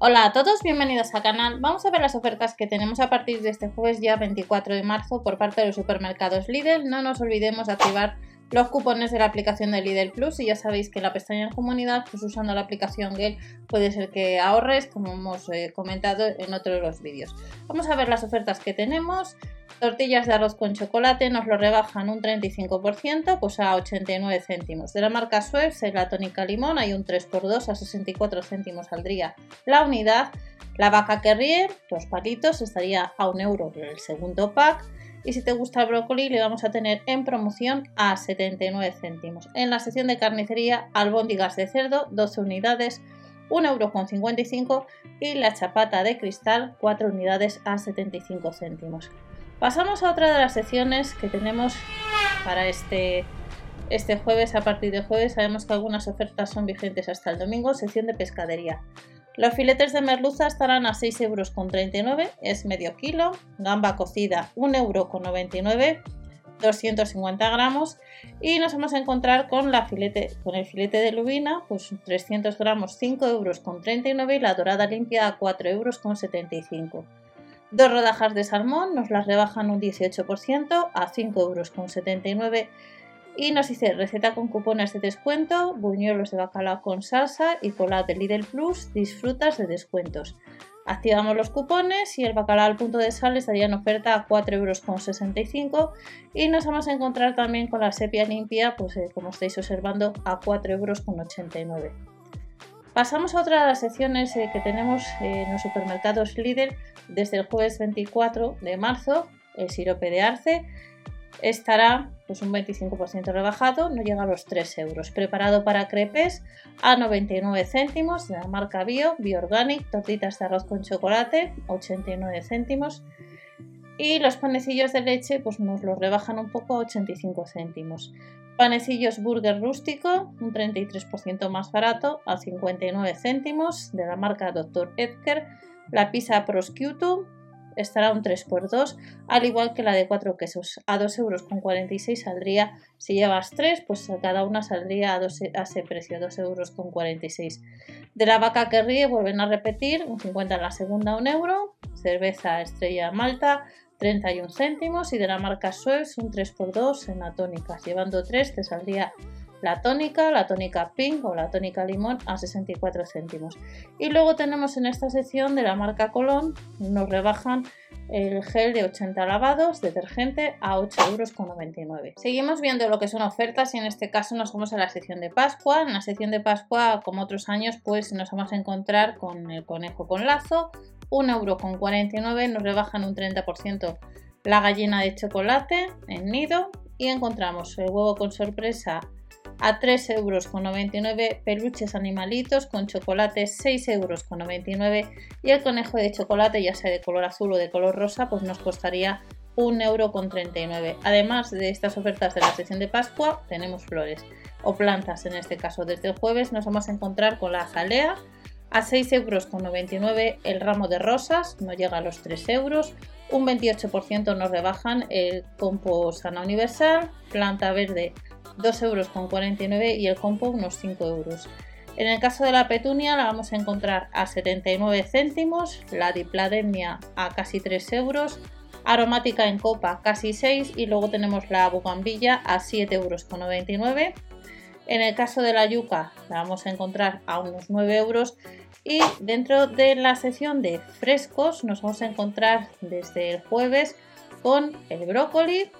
Hola a todos, bienvenidos al canal. Vamos a ver las ofertas que tenemos a partir de este jueves ya 24 de marzo por parte de los supermercados Lidl. No nos olvidemos de activar los cupones de la aplicación de Lidl Plus y ya sabéis que en la pestaña de comunidad, pues usando la aplicación Gale puede ser que ahorres, como hemos eh, comentado en otros de los vídeos. Vamos a ver las ofertas que tenemos. Tortillas de arroz con chocolate nos lo rebajan un 35%, pues a 89 céntimos. De la marca Suez, la tónica limón, hay un 3x2 a 64 céntimos saldría la unidad. La vaca Kerrier, los palitos, estaría a un euro el segundo pack. Y si te gusta el brócoli, le vamos a tener en promoción a 79 céntimos. En la sección de carnicería, albóndigas de cerdo, 12 unidades, 1,55 euro y la chapata de cristal, 4 unidades a 75 céntimos. Pasamos a otra de las secciones que tenemos para este, este jueves. A partir de jueves sabemos que algunas ofertas son vigentes hasta el domingo, sección de pescadería. Los filetes de merluza estarán a 6,39 euros, es medio kilo. Gamba cocida 1,99 euros, 250 gramos. Y nos vamos a encontrar con, la filete, con el filete de lubina, pues 300 gramos 5,39 euros y la dorada limpia a 4,75 euros. Dos rodajas de salmón nos las rebajan un 18% a 5,79 euros. Y nos dice receta con cupones de descuento, buñuelos de bacalao con salsa y cola de Lidl Plus, disfrutas de descuentos. Activamos los cupones y el bacalao al punto de sal estaría en oferta a 4,65 euros y nos vamos a encontrar también con la sepia limpia, pues eh, como estáis observando, a 4,89 euros. Pasamos a otra de las secciones eh, que tenemos en los supermercados Lidl desde el jueves 24 de marzo. El sirope de arce estará pues, un 25% rebajado, no llega a los 3 euros. Preparado para crepes a 99 céntimos de la marca Bio, Bio Organic, tortitas de arroz con chocolate, 89 céntimos. Y los panecillos de leche pues nos los rebajan un poco a 85 céntimos. Panecillos burger rústico, un 33% más barato, a 59 céntimos, de la marca Dr. Edgar. La pizza prosciutto estará un 3x2, al igual que la de 4 quesos. A 2,46 euros saldría, si llevas 3, pues cada una saldría a, a ese precio, 2,46 euros. De la vaca que ríe vuelven a repetir, un 50 en la segunda, 1 euro. Cerveza estrella malta, 31 céntimos y de la marca Suez un 3x2 en la tónica. Llevando 3 te saldría la tónica, la tónica pink o la tónica limón a 64 céntimos. Y luego tenemos en esta sección de la marca Colón, nos rebajan el gel de 80 lavados, detergente a 8,99 euros. Seguimos viendo lo que son ofertas y en este caso nos vamos a la sección de Pascua. En la sección de Pascua, como otros años, pues nos vamos a encontrar con el conejo con lazo, 1,49€, nos rebajan un 30% la gallina de chocolate en nido y encontramos el huevo con sorpresa a 3,99€, peluches animalitos con chocolate 6,99€ y el conejo de chocolate, ya sea de color azul o de color rosa, pues nos costaría 1,39€. Además de estas ofertas de la sesión de Pascua, tenemos flores o plantas en este caso. Desde el jueves nos vamos a encontrar con la jalea a 6,99 euros el ramo de rosas, no llega a los 3 euros. Un 28% nos rebajan el compo sana universal, planta verde 2,49 euros y el compo unos 5 euros. En el caso de la petunia la vamos a encontrar a 79 céntimos, la diplademia a casi 3 euros, aromática en copa casi 6 y luego tenemos la bugambilla a 7,99 euros. En el caso de la yuca la vamos a encontrar a unos 9 euros y dentro de la sección de frescos nos vamos a encontrar desde el jueves con el brócoli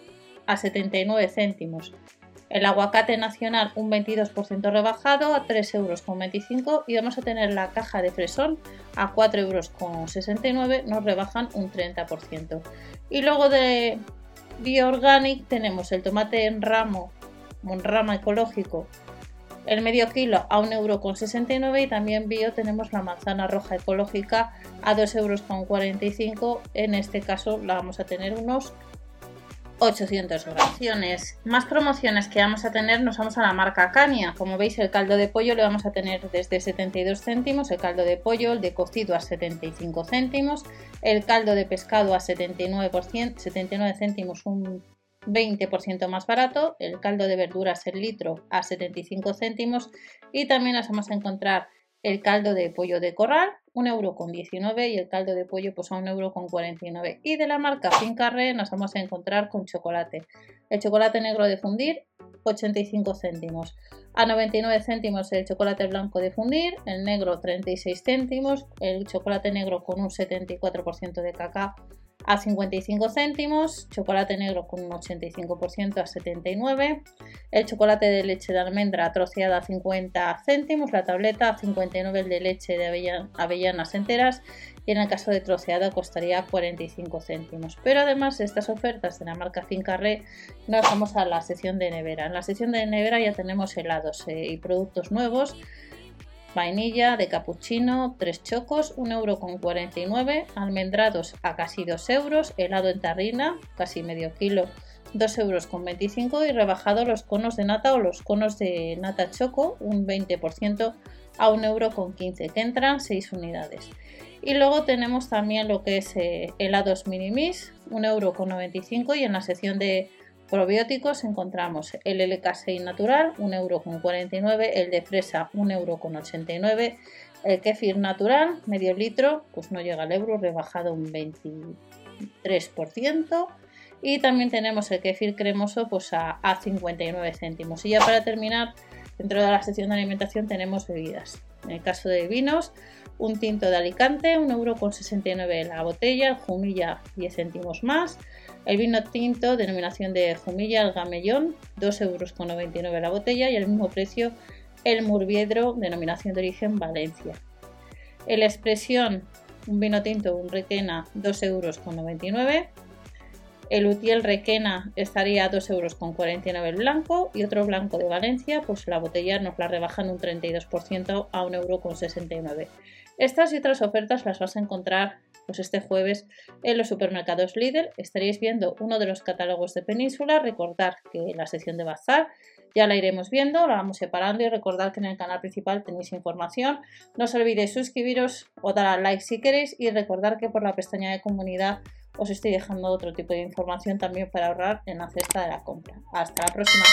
a 79 céntimos. El aguacate nacional un 22% rebajado a 3,25 euros y vamos a tener la caja de fresón a 4,69 euros, nos rebajan un 30%. Y luego de Bioorganic tenemos el tomate en ramo rama ecológico el medio kilo a 1,69 euro y también bio tenemos la manzana roja ecológica a 2,45 euros. En este caso la vamos a tener unos 800 gramos. Más promociones que vamos a tener nos vamos a la marca Cania. Como veis el caldo de pollo lo vamos a tener desde 72 céntimos, el caldo de pollo, el de cocido a 75 céntimos, el caldo de pescado a 79, 79 céntimos, un 20% más barato, el caldo de verduras el litro a 75 céntimos y también nos vamos a encontrar el caldo de pollo de corral 1,19€ y el caldo de pollo pues a 1,49€. Y de la marca Fincarre nos vamos a encontrar con chocolate. El chocolate negro de fundir 85 céntimos. A 99 céntimos el chocolate blanco de fundir, el negro 36 céntimos, el chocolate negro con un 74% de cacao a 55 céntimos, chocolate negro con un 85% a 79, el chocolate de leche de almendra troceada a 50 céntimos, la tableta a 59 el de leche de avellanas enteras y en el caso de troceado costaría 45 céntimos. Pero además de estas ofertas de la marca Fincarré nos vamos a la sección de nevera. En la sección de nevera ya tenemos helados eh, y productos nuevos vainilla de cappuccino, 3 chocos, 1,49€, almendrados a casi 2 euros, helado en tarrina, casi medio kilo, 2,25 euros y rebajado los conos de nata o los conos de nata choco, un 20% a 1,15€, que entran 6 unidades. Y luego tenemos también lo que es eh, helados minimis, 1,95€ y en la sección de Probióticos encontramos el LK6 natural, 1,49€, el de fresa, 1,89€, el kefir natural, medio litro, pues no llega al euro, rebajado un 23%. Y también tenemos el kefir cremoso pues a, a 59 céntimos. Y ya para terminar, dentro de la sección de alimentación tenemos bebidas. En el caso de vinos, un tinto de Alicante, 1,69€ la botella, jumilla 10 céntimos más. El vino tinto, denominación de Jumilla, el Gamellón, 2,99 euros la botella y al mismo precio el Murviedro, denominación de origen Valencia. El Expresión, un vino tinto, un Requena, 2,99 euros. El Utiel Requena estaría a 2,49 euros el blanco y otro blanco de Valencia, pues la botella nos la rebajan un 32% a 1,69 euros. Estas y otras ofertas las vas a encontrar pues este jueves en los supermercados Lidl estaréis viendo uno de los catálogos de Península. Recordad que la sección de bazar ya la iremos viendo, la vamos separando y recordad que en el canal principal tenéis información. No os olvidéis suscribiros o dar al like si queréis y recordar que por la pestaña de comunidad os estoy dejando otro tipo de información también para ahorrar en la cesta de la compra. Hasta la próxima.